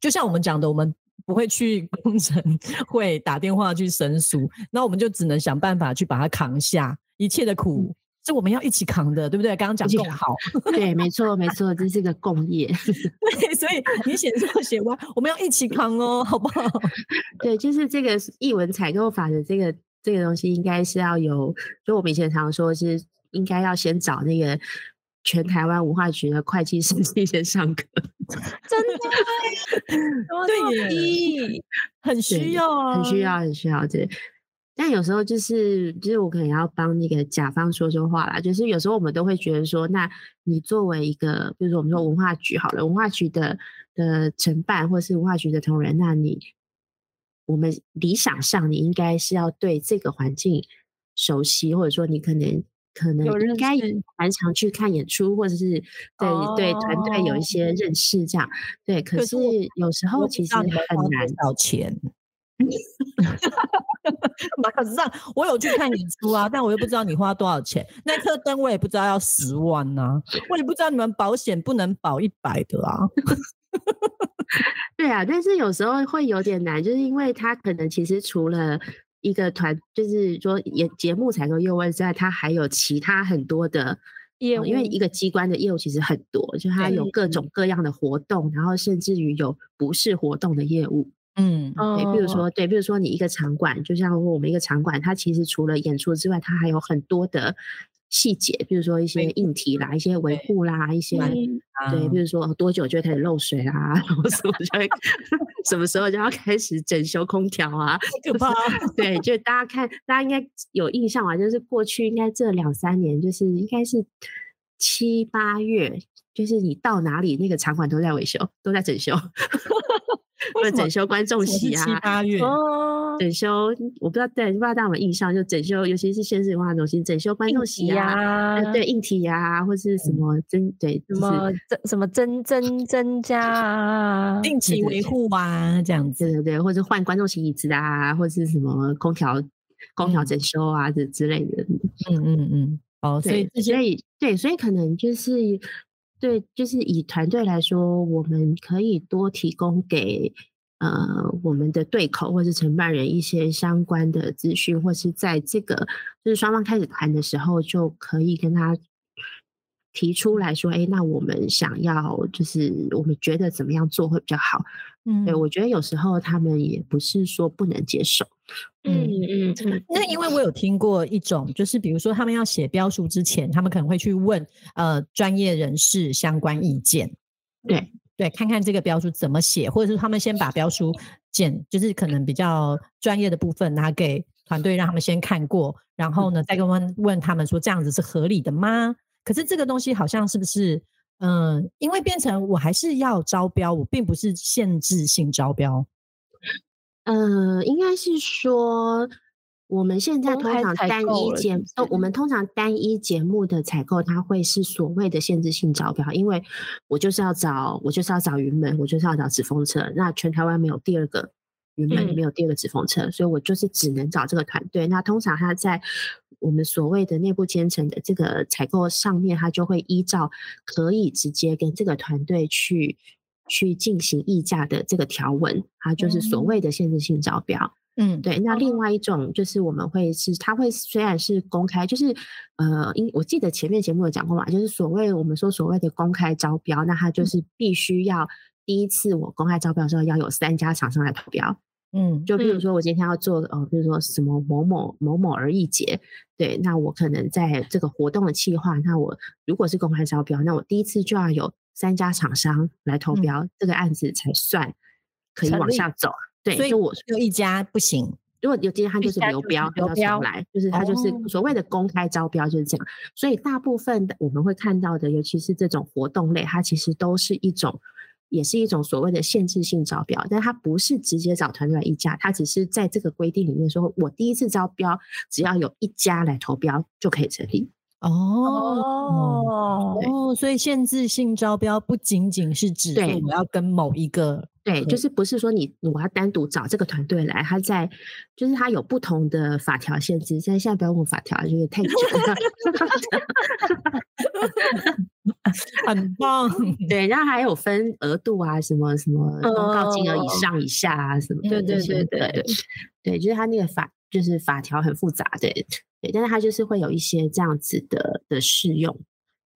S1: 就像我们讲的，我们不会去工程会打电话去申诉，那我们就只能想办法去把它扛下。一切的苦是我们要一起扛的，对不对？刚刚讲共好，
S3: 对，没错，没错，这是个共业。
S1: 对，所以你写错写歪，我们要一起扛哦，好不好？
S3: 对，就是这个译文采购法的这个。这个东西应该是要有，就我们以前常说，是应该要先找那个全台湾文化局的会计师先上课，
S2: 真的，
S1: 对，很需要啊，
S3: 很需要，很需要。对，但有时候就是，就是我可能要帮那个甲方说说话啦。就是有时候我们都会觉得说，那你作为一个，比如说我们说文化局好了，文化局的的承办或是文化局的同仁，那你。我们理想上，你应该是要对这个环境熟悉，或者说你可能可能应该蛮常去看演出，或者是对对团队有一些认识，这样对。可是有时候其实很难
S1: 找钱。马上，我有去看演出啊，但我又不知道你花多少钱。那颗灯我也不知道要十万呢，我也不知道你们保险不能保一百的啊。
S3: 对啊，但是有时候会有点难，就是因为他可能其实除了一个团，就是说也节目采购业务之外，他还有其他很多的业务，因为一个机关的业务其实很多，就他有各种各样的活动，然后甚至于有不是活动的业务。嗯，对，比如说对，比如说你一个场馆，就像我们一个场馆，它其实除了演出之外，它还有很多的。细节，比如说一些硬体啦，一些维护啦，一些对，比如说多久就会开始漏水啦，然后什么就会 什么时候就要开始整修空调啊，
S1: 可怕。
S3: 对，就大家看，大家应该有印象吧？就是过去应该这两三年，就是应该是七八月，就是你到哪里，那个场馆都在维修，都在整修。或者整修观众席啊，
S1: 七八月？
S3: 哦，整修我不知道对，不知道大家有没有印象，就整修，尤其是现实文化中心整修观众席啊，对硬体啊，或是什么增对
S2: 什么增什么增增增加啊，
S1: 定期维护啊，这样子
S3: 对对，或者换观众席椅子啊，或是什么空调空调整修啊这之类的，
S1: 嗯嗯嗯，哦，所以
S3: 所以对，所以可能就是。对，就是以团队来说，我们可以多提供给呃我们的对口或是承办人一些相关的资讯，或是在这个就是双方开始谈的时候，就可以跟他提出来说，哎，那我们想要就是我们觉得怎么样做会比较好。嗯，对我觉得有时候他们也不是说不能接受。
S1: 嗯嗯嗯，那因为我有听过一种，就是比如说他们要写标书之前，他们可能会去问呃专业人士相关意见，
S3: 对
S1: 对，看看这个标书怎么写，或者是他们先把标书简，就是可能比较专业的部分拿给团队，让他们先看过，然后呢再跟问问他们说这样子是合理的吗？可是这个东西好像是不是嗯，因为变成我还是要招标，我并不是限制性招标。
S3: 呃，应该是说，我们现在通常单一节目，我们通常单一节目的采购，它会是所谓的限制性招标，因为我就是要找，我就是要找云门，我就是要找紫风车，那全台湾没有第二个云门，没有第二个纸风车，所以我就是只能找这个团队。那通常他在我们所谓的内部签成的这个采购上面，他就会依照可以直接跟这个团队去。去进行议价的这个条文，它就是所谓的限制性招标。嗯，对。那另外一种就是我们会是，它会虽然是公开，就是呃，因我记得前面节目有讲过嘛，就是所谓我们说所谓的公开招标，那它就是必须要第一次我公开招标的时候要有三家厂商来投标。嗯，就比如说我今天要做呃，比如说什么某某某某而一节，对，那我可能在这个活动的计划，那我如果是公开招标，那我第一次就要有。三家厂商来投标，这个案子才算可以往下走。对，
S1: 所以我有一家不行。
S3: 如果有今天他就是流标，流标来，就是他就是所谓的公开招标就是这样。所以大部分的我们会看到的，尤其是这种活动类，它其实都是一种。也是一种所谓的限制性招标，但它不是直接找团队来议价，它只是在这个规定里面说，我第一次招标只要有一家来投标就可以成立。
S1: 哦哦，所以限制性招标不仅仅是指我要跟某一个。
S3: 对，就是不是说你我要单独找这个团队来，他在就是他有不同的法条限制。现在现在不要问法条，就是太久了。
S1: 很棒，
S3: 对，然后还有分额度啊，什么什么公告金额以上以下啊，什么
S2: 对对对对
S3: 对，就是他那个法就是法条很复杂对，对，但是他就是会有一些这样子的的适用。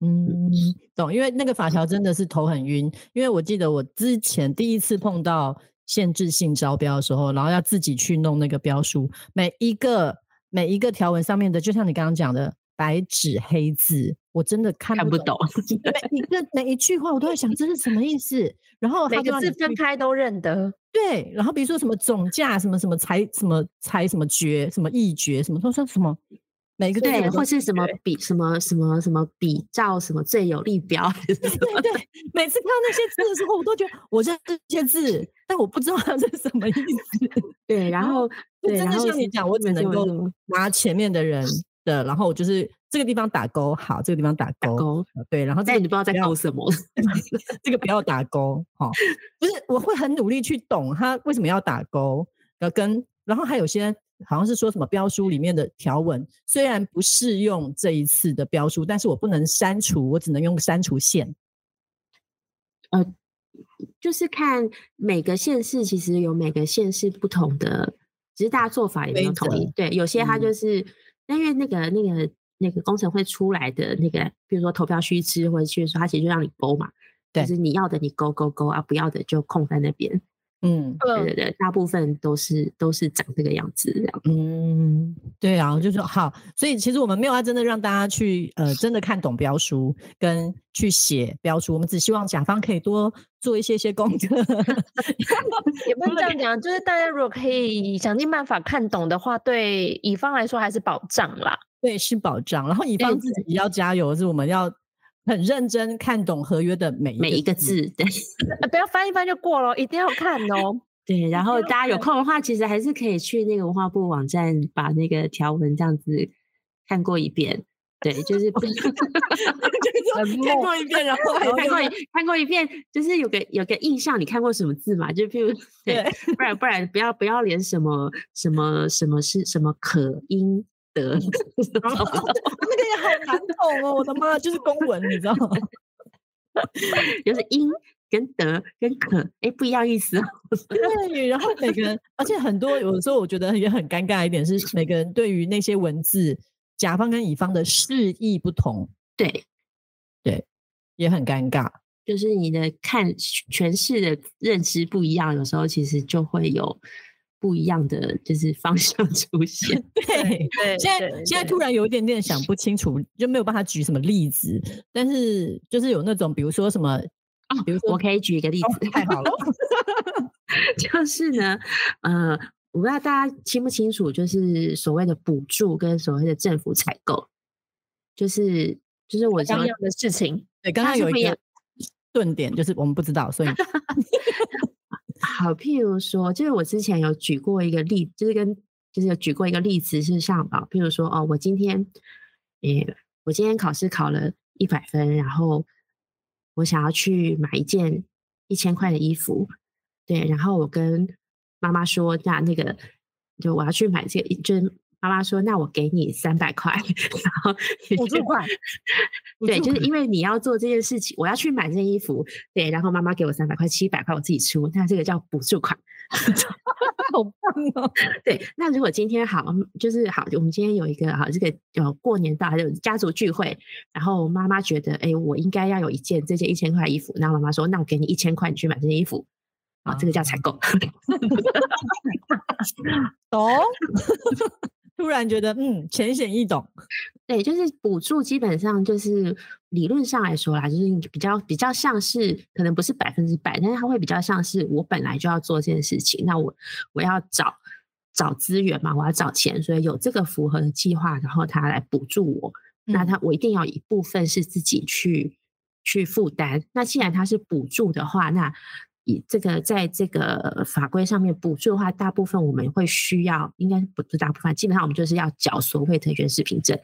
S1: 嗯，懂，因为那个法条真的是头很晕，因为我记得我之前第一次碰到限制性招标的时候，然后要自己去弄那个标书，每一个每一个条文上面的，就像你刚刚讲的白纸黑字，我真的看不懂，每一个每一句话我都在想这是什么意思，然后
S2: 每个字分开都认得，
S1: 对，然后比如说什么总价，什么什么裁什么裁什么决，什么议决，什么都说什么。每个
S3: 对，或是什么比什么什么什么比照什么最有利标，
S1: 对对对。每次看到那些字的时候，我都觉得我认这些字，但我不知道它是什么意思。
S3: 对，然后
S1: 真的像你讲，我只能够拿前面的人的，然后我就是这个地方打勾，好，这个地方打勾，对，然后
S3: 但你不知道在勾什么
S1: 这个不要打勾，好，不是，我会很努力去懂他为什么要打勾，要跟，然后还有些。好像是说什么标书里面的条文虽然不适用这一次的标书，但是我不能删除，我只能用删除线。
S3: 呃，就是看每个县市其实有每个县市不同的，只是大家做法也没有统一。对，有些它就是，因为那个那个那个工程会出来的那个，比如说投票须知或者去说，它其实就让你勾嘛，就是你要的你勾勾勾啊，不要的就空在那边。嗯，对对对，大部分都是都是长这个样子，这样。
S1: 嗯，对啊，就说好，所以其实我们没有要真的让大家去呃真的看懂标书跟去写标书，我们只希望甲方可以多做一些些功课。
S2: 也不能这样讲，就是大家如果可以想尽办法看懂的话，对乙方来说还是保障啦。
S1: 对，是保障。然后乙方自己要加油，是我们要。很认真看懂合约的每
S3: 每一个字，对，
S2: 不要翻一翻就过了，一定要看哦。
S3: 对，然后大家有空的话，其实还是可以去那个文化部网站，把那个条文这样子看过一遍。对，就是
S1: 看过一遍，然后
S3: 看过看过一遍，就是有个有个印象，你看过什么字嘛？就譬如对，不然不然不要不要连什么什么什么是什么可因。德，那
S1: 个也好难懂哦！我的妈，就是公文，你知道吗？
S3: 就是英跟德跟可，哎，不一样意思。
S1: 对，然后每个人，而且很多有的时候，我觉得也很尴尬一点是，每个人对于那些文字，甲方跟乙方的释义不同。
S3: 对，
S1: 对，也很尴尬。
S3: 就是你的看诠释的认知不一样，有时候其实就会有。不一样的就是 方向出现，
S1: 对对。现在现在突然有一点点想不清楚，就没有办法举什么例子。但是就是有那种，比如说什么
S3: 啊，比如说我可以举一个例子，
S1: 太好了。
S3: 就是呢，呃，我不知道大家清不清楚，就是所谓的补助跟所谓的政府采购，就是就是我
S2: 这样的事情。
S1: 对，刚刚有一个顿点，就是我们不知道，所以。
S3: 好，譬如说，就是我之前有举过一个例，就是跟就是有举过一个例子，是像啊，譬如说，哦，我今天，诶，我今天考试考了一百分，然后我想要去买一件一千块的衣服，对，然后我跟妈妈说，那那个，就我要去买这个，就是。妈妈说：“那我给你三百块，然后
S1: 补助款。
S3: 对，就是因为你要做这件事情，我要去买这件衣服。对，然后妈妈给我三百块，七百块我自己出。那这个叫补助款，
S1: 好棒哦。
S3: 对，那如果今天好，就是好，我们今天有一个好，这个有过年到，还有家族聚会，然后妈妈觉得，哎，我应该要有一件这件一千块衣服。那妈妈说：那我给你一千块，你去买这件衣服。啊，这个叫采购。
S1: 懂。”突然觉得嗯浅显易懂。
S3: 对，就是补助基本上就是理论上来说啦，就是比较比较像是可能不是百分之百，但是它会比较像是我本来就要做这件事情，那我我要找找资源嘛，我要找钱，所以有这个符合的计划，然后他来补助我，那他我一定要一部分是自己去去负担。那既然他是补助的话，那以这个在这个法规上面补助的话，大部分我们会需要，应该不是大部分，基本上我们就是要缴所谓的原始凭证。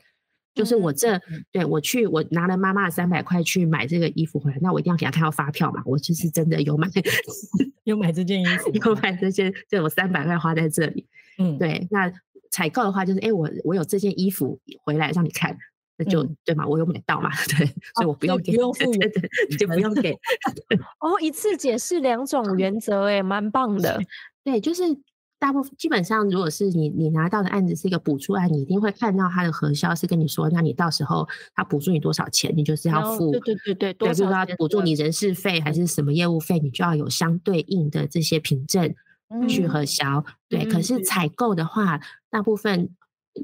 S3: 就是我这对我去，我拿了妈妈的三百块去买这个衣服回来，那我一定要给他看到发票嘛。我就是真的有买，
S1: 有买这件衣服，
S3: 有买这件，就我三百块花在这里。嗯，对。那采购的话，就是哎，我我有这件衣服回来让你看，那就对嘛，我有买到嘛，对，所以我不用给，
S1: 不用付，
S3: 对对，就不用给。
S2: 哦，一次解释两 种原则，哎，蛮棒的。
S3: 对，就是。大部分基本上，如果是你你拿到的案子是一个补助案，你一定会看到他的核销是跟你说，那你到时候他补助你多少钱，你就是要付，
S2: 对对对对，
S3: 对，比如说补助你人事费还是什么业务费，你就要有相对应的这些凭证去核销。对，可是采购的话，大部分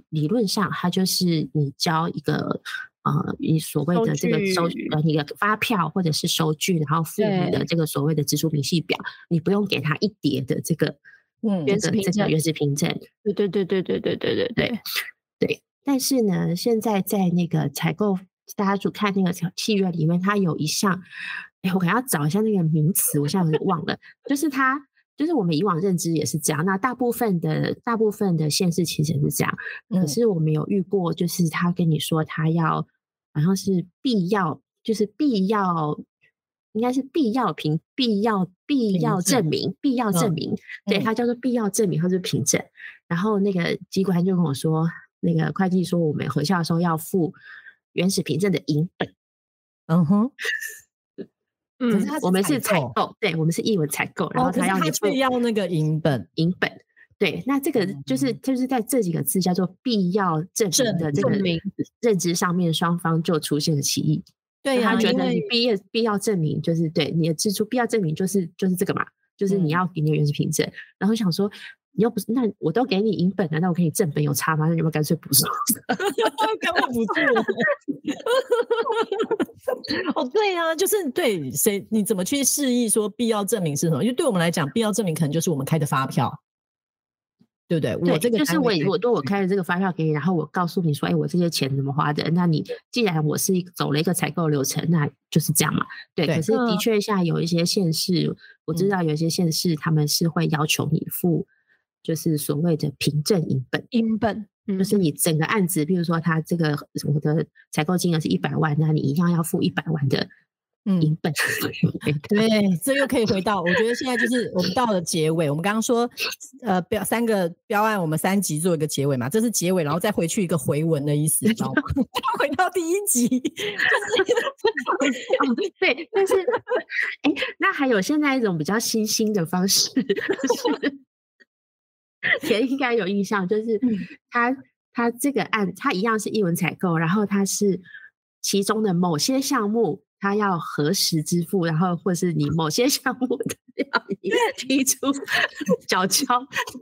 S3: 理论上它就是你交一个呃，你所谓的这个收呃你的发票或者是收据，然后付你的这个所谓的支出明细表，你不用给他一叠的这个。
S2: 嗯，原始凭证，
S3: 原始凭证，
S2: 对对对对对对对对对
S3: 对。但是呢，现在在那个采购，大家就看那个契约里面，它有一项，哎，我可能要找一下那个名词，我现在有点忘了。就是它，就是我们以往认知也是这样。那大部分的大部分的现实其实是这样，可是我们有遇过，就是他跟你说他要，好像是必要，就是必要。应该是必要凭必要必要证明必要证明，对他叫做必要证明或者凭证。然后那个机关就跟我说，那个会计说我们回校的时候要付原始凭证的银本。
S1: 嗯哼，
S3: 嗯，我们是采购，对我们是译文采购，然后他要你
S1: 付要那个银本
S3: 银本。对，那这个就是就是在这几个字叫做必要证明的这个认知上面，双方就出现了歧义。
S1: 对
S3: 他觉得你毕业必要证明就是对你的支出必要证明就是就是这个嘛，就是你要给你的原始凭证。然后想说，你又不是那我都给你银本难道我给你正本有差吗？那你们干脆不说，
S1: 根本不做。哦，对啊，就是对谁你怎么去示意说必要证明是什么？因为对我们来讲，必要证明可能就是我们开的发票。对不对？我这个
S3: 就是我，我对我开了这个发票给你，然后我告诉你说，哎，我这些钱怎么花的？那你既然我是一走了一个采购流程，那就是这样嘛。对，可是的确像有一些县市，我知道有一些县市他们是会要求你付，就是所谓的凭证银本，
S2: 银本
S3: 就是你整个案子，比如说他这个我的采购金额是一百万，那你一样要付一百万的。嗯，本
S1: 对，这又可以回到，我觉得现在就是我们到了结尾。我们刚刚说，呃，标三个标案，我们三集做一个结尾嘛，这是结尾，然后再回去一个回文的意思，知道吗？回到第一集，
S3: 对，但是，哎，那还有现在一种比较新兴的方式，也应该有印象，就是他他这个案，他一样是一文采购，然后他是其中的某些项目。他要核实支付，然后或是你某些 项目要提出 缴交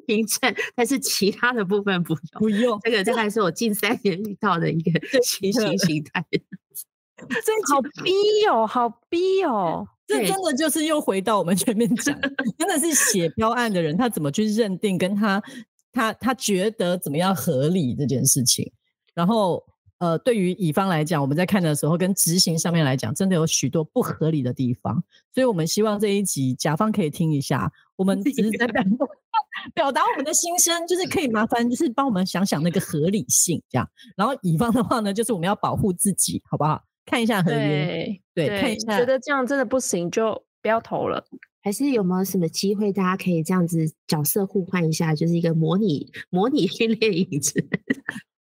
S3: 凭证，但是其他的部分不用。
S1: 不用，
S3: 这个大概是我近三年遇到的一个新型形态。
S2: 这好逼哦，好逼哦！
S1: 这真的就是又回到我们前面讲，真的是写标案的人，他怎么去认定，跟他他他觉得怎么样合理这件事情，然后。呃，对于乙方来讲，我们在看的时候，跟执行上面来讲，真的有许多不合理的地方，所以我们希望这一集甲方可以听一下，我们只是在表 表达我们的心声，就是可以麻烦，就是帮我们想想那个合理性，这样。然后乙方的话呢，就是我们要保护自己，好不好？看一下合约，对，看一下，
S2: 觉得这样真的不行，就不要投了。
S3: 还是有没有什么机会，大家可以这样子角色互换一下，就是一个模拟模拟 训练影子。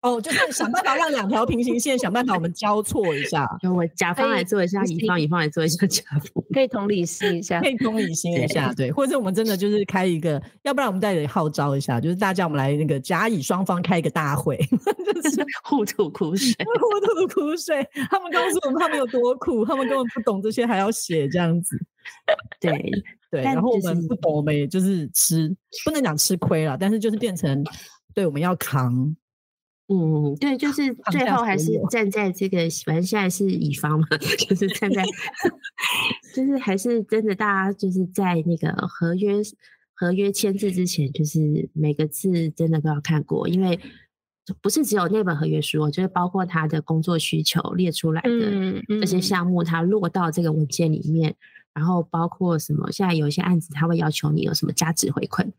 S1: 哦，就是想办法让两条平行线想办法我们交错一下，
S3: 由我甲方来做一下，乙方乙方来做一下甲方，
S2: 可以同理心一下，
S1: 可以同理心一下，对，或者我们真的就是开一个，要不然我们再来号召一下，就是大家我们来那个甲乙双方开一个大会，
S3: 就是 互吐苦水，
S1: 互吐苦水，他们告诉我们他们有多苦，他们根本不懂这些还要写这样子，
S3: 对
S1: 对，然后我们不懂，我们也就是吃，不能讲吃亏了，但是就是变成对我们要扛。
S3: 嗯，对，就是最后还是站在这个，反正现在是乙方嘛，就是站在，就是还是真的，大家就是在那个合约合约签字之前，就是每个字真的都要看过，因为不是只有那本合约书，就是包括他的工作需求列出来的这些项目，它落到这个文件里面，然后包括什么，现在有一些案子他会要求你有什么价值回馈。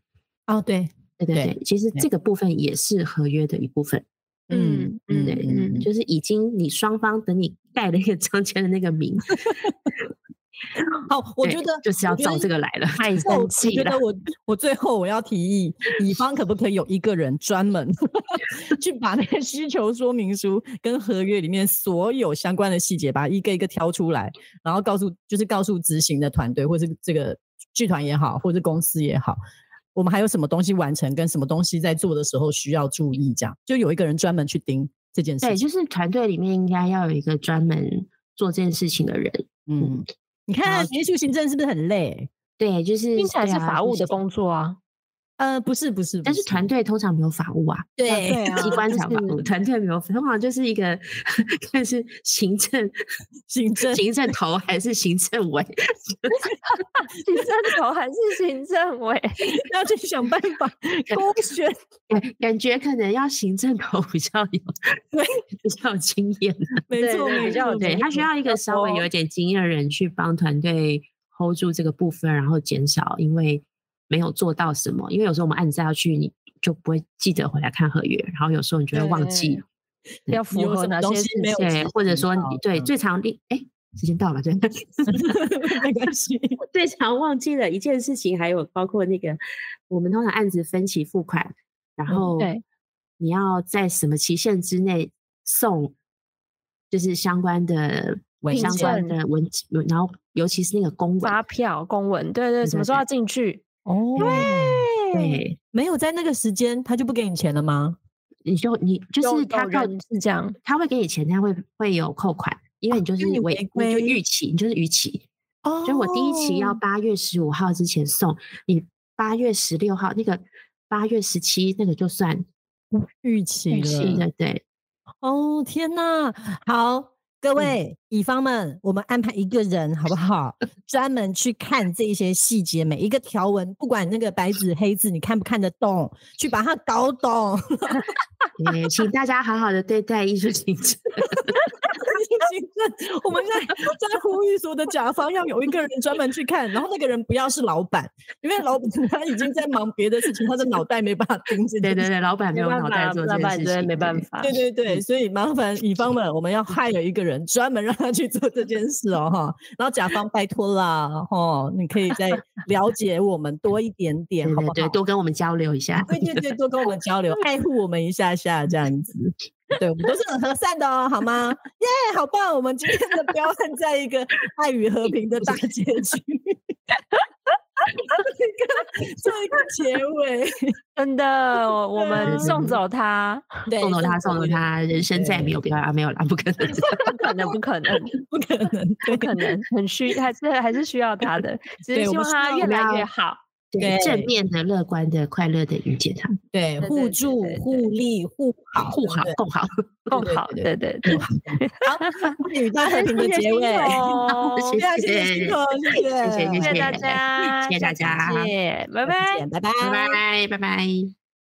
S1: 哦，对，
S3: 对对对，其实这个部分也是合约的一部分。嗯嗯嗯，就是已经你双方等你盖了一个章签的那个名，
S1: 好，我觉得
S3: 就是要照这个来了，
S2: 太生气
S1: 了。我觉得我我最后我要提议，乙方可不可以有一个人专门 去把那个需求说明书跟合约里面所有相关的细节，把一个一个挑出来，然后告诉就是告诉执行的团队，或是这个剧团也好，或者公司也好。我们还有什么东西完成，跟什么东西在做的时候需要注意？这样就有一个人专门去盯这件事。
S3: 对，就是团队里面应该要有一个专门做这件事情的人。
S1: 嗯，你看结束行政是不是很累？
S3: 对，就是
S2: 听起来是法务的工作啊。
S1: 呃，不是不是，
S3: 但是团队通常没有法务啊，
S1: 对，
S3: 机关才法务，团队没有，通常就是一个看是行政、
S1: 行政、
S3: 行政头还是行政委，
S2: 行政头还是行政委，
S1: 要去想办法勾选，
S3: 感觉可能要行政头比较有，对，比较有经验，
S1: 没错，比较
S3: 对他需要一个稍微有点经验的人去帮团队 hold 住这个部分，然后减少因为。没有做到什么，因为有时候我们案子要去，你就不会记得回来看合约，然后有时候你就会忘记
S2: 要符合哪些
S3: 对，或者说你对最常例，哎，时间到了，对，
S1: 没关系，
S3: 最常忘记了一件事情，还有包括那个我们通常案子分期付款，然后
S2: 对，
S3: 你要在什么期限之内送，就是相关的相关的文，然后尤其是那个公文、
S2: 发票、公文，对对，什么时候要进去？
S1: 哦，
S3: 对，
S1: 没有在那个时间，他就不给你钱了吗？
S3: 你就你就是他告
S2: 是这样，
S3: 他会给你钱，他会会有扣款，因为你就是违规就逾期，你就是逾期。哦，就我第一期要八月十五号之前送，你八月十六号那个八月十七那个就算
S1: 逾期
S3: 了，对。
S1: 哦天哪，好。各位乙方们，我们安排一个人好不好？专门去看这些细节，每一个条文，不管那个白纸黑字，你看不看得懂，去把它搞懂。
S3: 也请大家好好的对待艺术行政。
S1: 行政，我们在 在呼吁所有的甲方要有一个人专门去看，然后那个人不要是老板，因为老板他已经在忙别的事情，他的脑袋没办法盯着。
S3: 对对对，老板没有脑袋做这件事情，
S2: 没办法。
S1: 对对对，所以麻烦乙方们，我们要害有一个人专门让他去做这件事哦哈。然后甲方拜托啦，哈，你可以再了解我们多一点点，好不好？
S3: 对，多跟我们交流一下。
S1: 对对对，多跟我们交流，爱护我们一下下这样子。对，我们都是很和善的哦，好吗？耶，好棒！我们今天的标案在一个爱与和平的大 结局，做一个结尾，
S2: 真的，我们送走他，
S3: 送走他，送走他，人生再也没有标啊，没有啦，不可能，
S2: 不可能，不可能，
S1: 不可能，
S2: 不可能，很需，还是还是需要他的，只是希望他越来越好。
S3: 对正面的、乐观的、快乐的迎接他，
S1: 对互助、互利、互好、
S3: 互好、共好、
S2: 共好，对对对。好，
S1: 与大和平的结尾，
S3: 谢谢，谢谢，
S1: 谢
S3: 谢，谢
S2: 谢。大家，
S3: 谢谢大家，
S2: 谢谢，拜拜，
S1: 拜拜，
S3: 拜拜，拜拜。